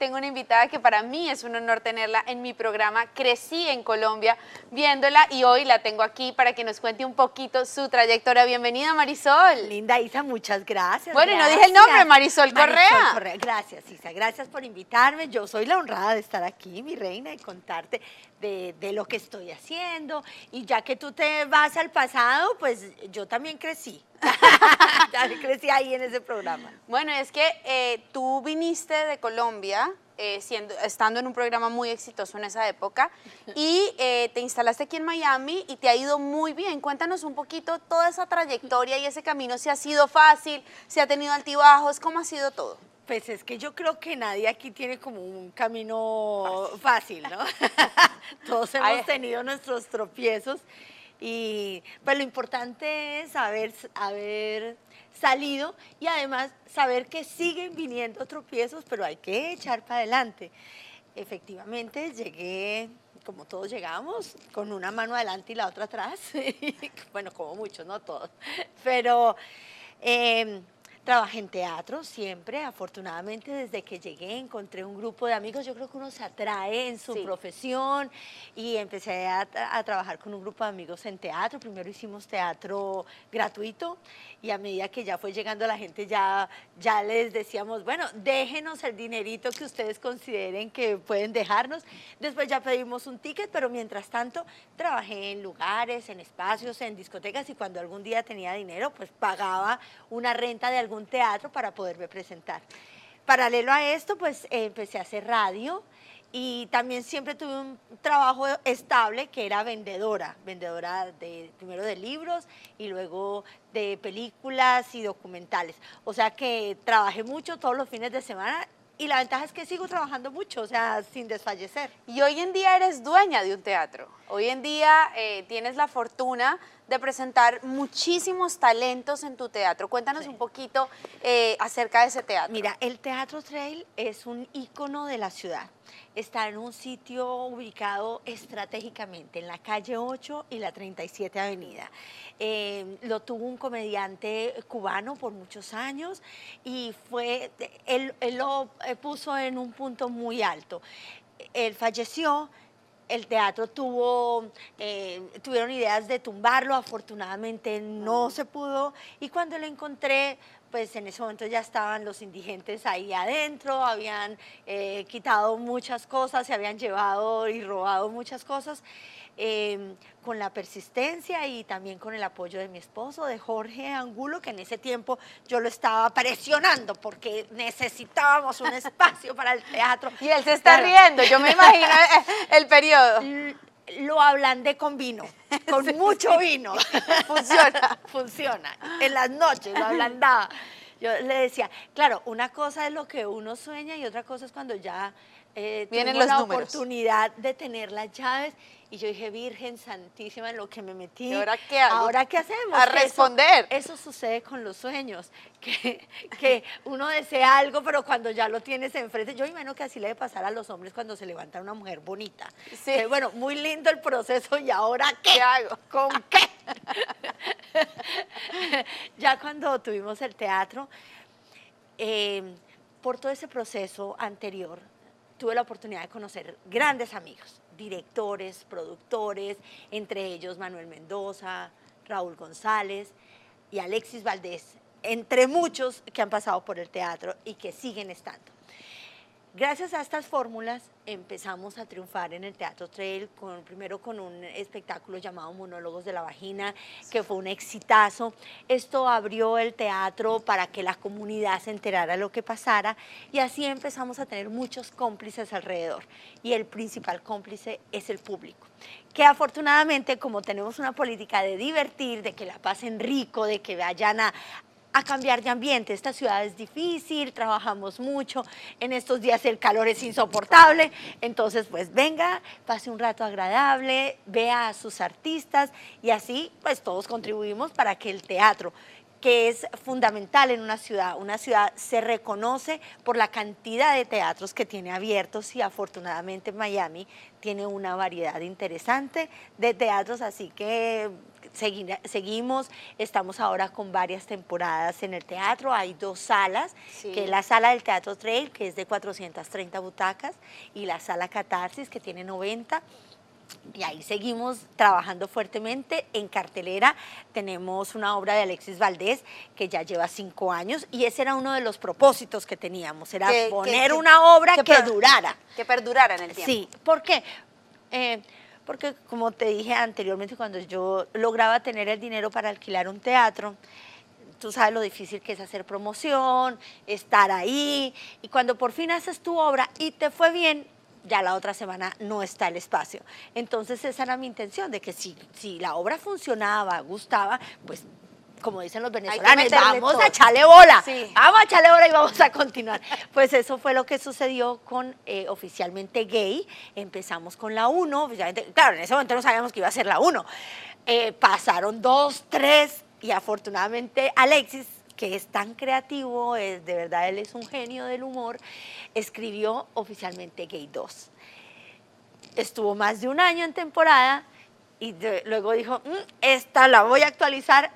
tengo una invitada que para mí es un honor tenerla en mi programa. Crecí en Colombia viéndola y hoy la tengo aquí para que nos cuente un poquito su trayectoria. Bienvenida Marisol. Linda Isa, muchas gracias. Bueno, y no dije el nombre, Marisol, Correa. Correa. Gracias, Isa. Gracias por invitarme. Yo soy la honrada de estar aquí, mi reina, y contarte de, de lo que estoy haciendo. Y ya que tú te vas al pasado, pues yo también crecí. ya crecí ahí en ese programa. Bueno, es que eh, tú viniste de Colombia, eh, siendo, estando en un programa muy exitoso en esa época, y eh, te instalaste aquí en Miami y te ha ido muy bien. Cuéntanos un poquito toda esa trayectoria y ese camino, si ha sido fácil, si ha tenido altibajos, cómo ha sido todo. Pues es que yo creo que nadie aquí tiene como un camino fácil, ¿no? Todos hemos tenido nuestros tropiezos y pues lo importante es haber, haber salido y además saber que siguen viniendo tropiezos, pero hay que echar para adelante. Efectivamente, llegué, como todos llegamos, con una mano adelante y la otra atrás. bueno, como muchos, no todos. Pero... Eh, Trabajé en teatro siempre, afortunadamente desde que llegué encontré un grupo de amigos, yo creo que uno se atrae en su profesión y empecé a, trabajar con un grupo de amigos en teatro, primero hicimos teatro gratuito y a medida que ya fue llegando la gente ya, ya les decíamos, bueno, déjenos el dinerito que ustedes consideren que pueden dejarnos, después ya pedimos un ticket, pero mientras tanto trabajé en lugares, en espacios, en discotecas y cuando algún día tenía dinero pues pagaba una renta de algún un teatro para poderme presentar. Paralelo a esto, pues empecé a hacer radio y también siempre tuve un trabajo estable que era vendedora, vendedora de, primero de libros y luego de películas y documentales. O sea que trabajé mucho todos los fines de semana y la ventaja es que sigo trabajando mucho, o sea, sin desfallecer. Y hoy en día eres dueña de un teatro. Hoy en día eh, tienes la fortuna de presentar muchísimos talentos en tu teatro. Cuéntanos un poquito eh, acerca de ese teatro. Mira, el Teatro Trail es un ícono de la ciudad. Está en un sitio ubicado estratégicamente en la calle 8 y la 37 Avenida. Eh, lo tuvo un comediante cubano por muchos años y fue, él lo eh, puso en un punto muy alto. Él falleció, el teatro tuvo, eh, tuvieron ideas de tumbarlo, afortunadamente no se pudo, y cuando lo encontré, pues en ese momento ya estaban los indigentes ahí adentro, habían eh, quitado muchas cosas, se habían llevado y robado muchas cosas. Em, con la persistencia y también con el apoyo de mi esposo, de Jorge Angulo, que en ese tiempo yo lo estaba presionando porque necesitábamos un espacio para el teatro. Y él se está riendo, yo me imagino el, periodo. Lo ablandé con vino, con mucho vino. Funciona. Funciona. En las noches lo ablandaba. Yo le decía, claro, una cosa es lo que uno sueña y otra cosa es cuando ya eh, Vienen los la oportunidad de tener las llaves y yo dije, Virgen Santísima, en lo que me metí. ¿Y ahora qué hago? ¿Ahora qué hacemos? A responder. Eso, sucede con los sueños, que, que, uno desea algo, pero cuando ya lo tienes enfrente, yo imagino que así le debe pasar a los hombres cuando se levanta una mujer bonita. Sí. bueno, muy lindo el proceso, ¿y ahora qué, hago? ¿Con qué? ya cuando tuvimos el teatro, eh, por todo ese proceso anterior, tuve la oportunidad de conocer grandes amigos, directores, productores, entre ellos Manuel Mendoza, Raúl González y Alexis Valdés, entre muchos que han pasado por el teatro y que siguen estando. Gracias a estas fórmulas empezamos a triunfar en el Teatro Trail, con, primero con un espectáculo llamado Monólogos de la Vagina, que fue un exitazo. Esto abrió el teatro para que la comunidad se enterara de lo que pasara y así empezamos a tener muchos cómplices alrededor. Y el principal cómplice es el público, que afortunadamente como tenemos una política de divertir, de que la pasen rico, de que vayan a, a cambiar de ambiente. Esta ciudad es difícil, trabajamos mucho, en estos días el calor es insoportable, entonces pues venga, pase un rato agradable, vea a sus artistas y así pues todos contribuimos para que el teatro que es fundamental en una ciudad. Una ciudad se reconoce por la cantidad de teatros que tiene abiertos y afortunadamente Miami tiene una variedad interesante de teatros, así que seguimos, estamos ahora con varias temporadas en el teatro, hay dos salas, que es la sala del Teatro Trail, que es de 430 butacas, y la sala Catarsis, que tiene 90 y ahí seguimos trabajando fuertemente. En cartelera tenemos una obra de Alexis Valdés que ya lleva cinco años y ese era uno de los propósitos que teníamos, era poner una obra que, durara. Que perdurara en el tiempo. Sí, ¿por qué? Eh, porque como te dije anteriormente, cuando yo lograba tener el dinero para alquilar un teatro, tú sabes lo difícil que es hacer promoción, estar ahí, y cuando por fin haces tu obra y te fue bien, ya la otra semana no está el espacio. Entonces esa era mi intención, de que si, si la obra funcionaba, gustaba, pues como dicen los venezolanos, vamos a echarle bola, vamos a echarle bola y vamos a continuar. Pues eso fue lo que sucedió con eh, Oficialmente Gay, empezamos con la 1, claro, en ese momento no sabíamos que iba a ser la 1, eh, pasaron dos, tres, y afortunadamente Alexis que es tan creativo, es, de verdad él es un genio del humor, escribió oficialmente Gay 2. Estuvo más de un año en temporada y luego dijo, mm, esta la voy a actualizar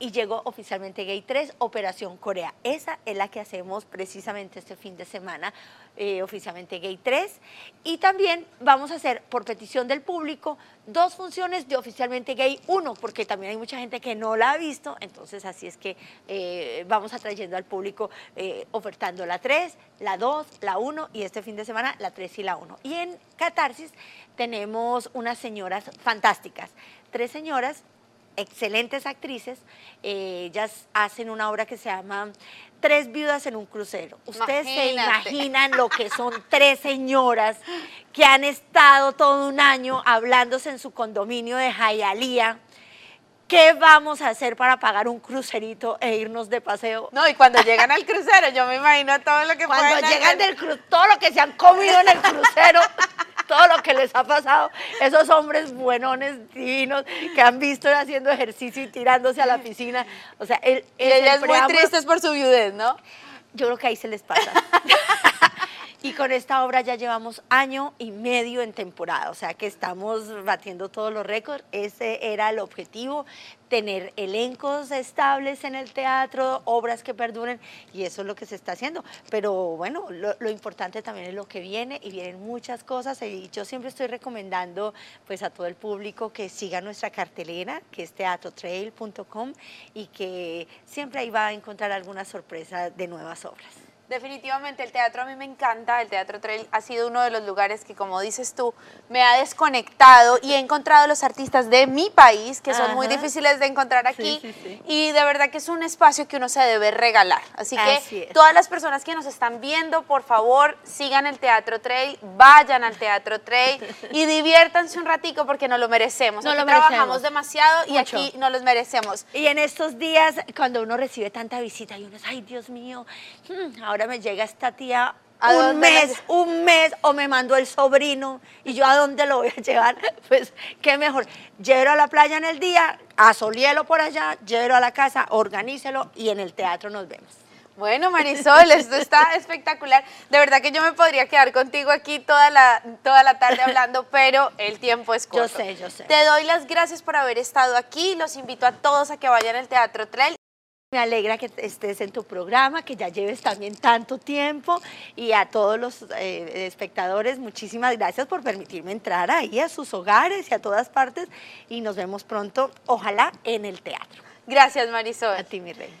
y llegó oficialmente Gay 3, Operación Corea. Esa es la que hacemos precisamente este fin de semana, eh, oficialmente Gay 3. Y también vamos a hacer, por petición del público, dos funciones de oficialmente Gay 1, porque también hay mucha gente que no la ha visto, entonces así es que eh, vamos atrayendo al público eh, ofertando la 3, la 2, la 1 y este fin de semana la 3 y la 1. Y en Catarsis tenemos unas señoras fantásticas, tres señoras excelentes actrices, eh, ellas hacen una obra que se llama Tres viudas en un crucero. Ustedes se imaginan lo que son tres señoras que han estado todo un año hablándose en su condominio de Jayalía. ¿Qué vamos a hacer para pagar un crucerito e irnos de paseo? No, y cuando llegan al crucero, yo me imagino todo lo que Cuando llegan del crucero, todo lo que se han comido en el crucero. todo lo que les ha pasado, esos hombres buenones, divinos, que han visto haciendo ejercicio y tirándose a la piscina. O sea, él, y ellas muy tristes por su viudez, ¿no? Yo creo que ahí se les pasa. Con esta obra ya llevamos año y medio en temporada, o sea que estamos batiendo todos los récords. Ese era el objetivo, tener elencos estables en el teatro, obras que perduren, y eso es lo que se está haciendo. Pero bueno, lo, importante también es lo que viene, y vienen muchas cosas, y yo siempre estoy recomendando pues a todo el público que siga nuestra cartelera, que es teatrotrail.com, y que siempre ahí va a encontrar alguna sorpresa de nuevas obras. Definitivamente el teatro a mí me encanta, el Teatro Trail ha sido uno de los lugares que como dices tú, me ha desconectado y he encontrado los artistas de mi país, que son muy difíciles de encontrar aquí y de verdad que es un espacio que uno se debe regalar. Así, que todas las personas que nos están viendo, por favor, sigan el Teatro Trail, vayan al Teatro Trail y diviértanse un ratico porque no lo merecemos. No lo trabajamos demasiado y aquí no los merecemos. Y en estos días, cuando uno recibe tanta visita y uno es, ay Dios mío, hmm, ahora me llega esta tía un mes, un mes, o me mandó el sobrino, y yo a dónde lo voy a llevar, pues qué mejor, llévelo a la playa en el día, asolielo por allá, llévelo a la casa, organícelo y en el teatro nos vemos. Bueno, Marisol, esto está espectacular. De verdad que yo me podría quedar contigo aquí toda la, toda la tarde hablando, pero el tiempo es corto. Yo sé, yo sé. Te doy las gracias por haber estado aquí. Los invito a todos a que vayan al Teatro Trail. Me alegra que estés en tu programa, que ya lleves también tanto tiempo y a todos los eh, espectadores, muchísimas gracias por permitirme entrar ahí a sus hogares y a todas partes y nos vemos pronto, ojalá, en el teatro. Gracias Marisol. A ti, mi reina.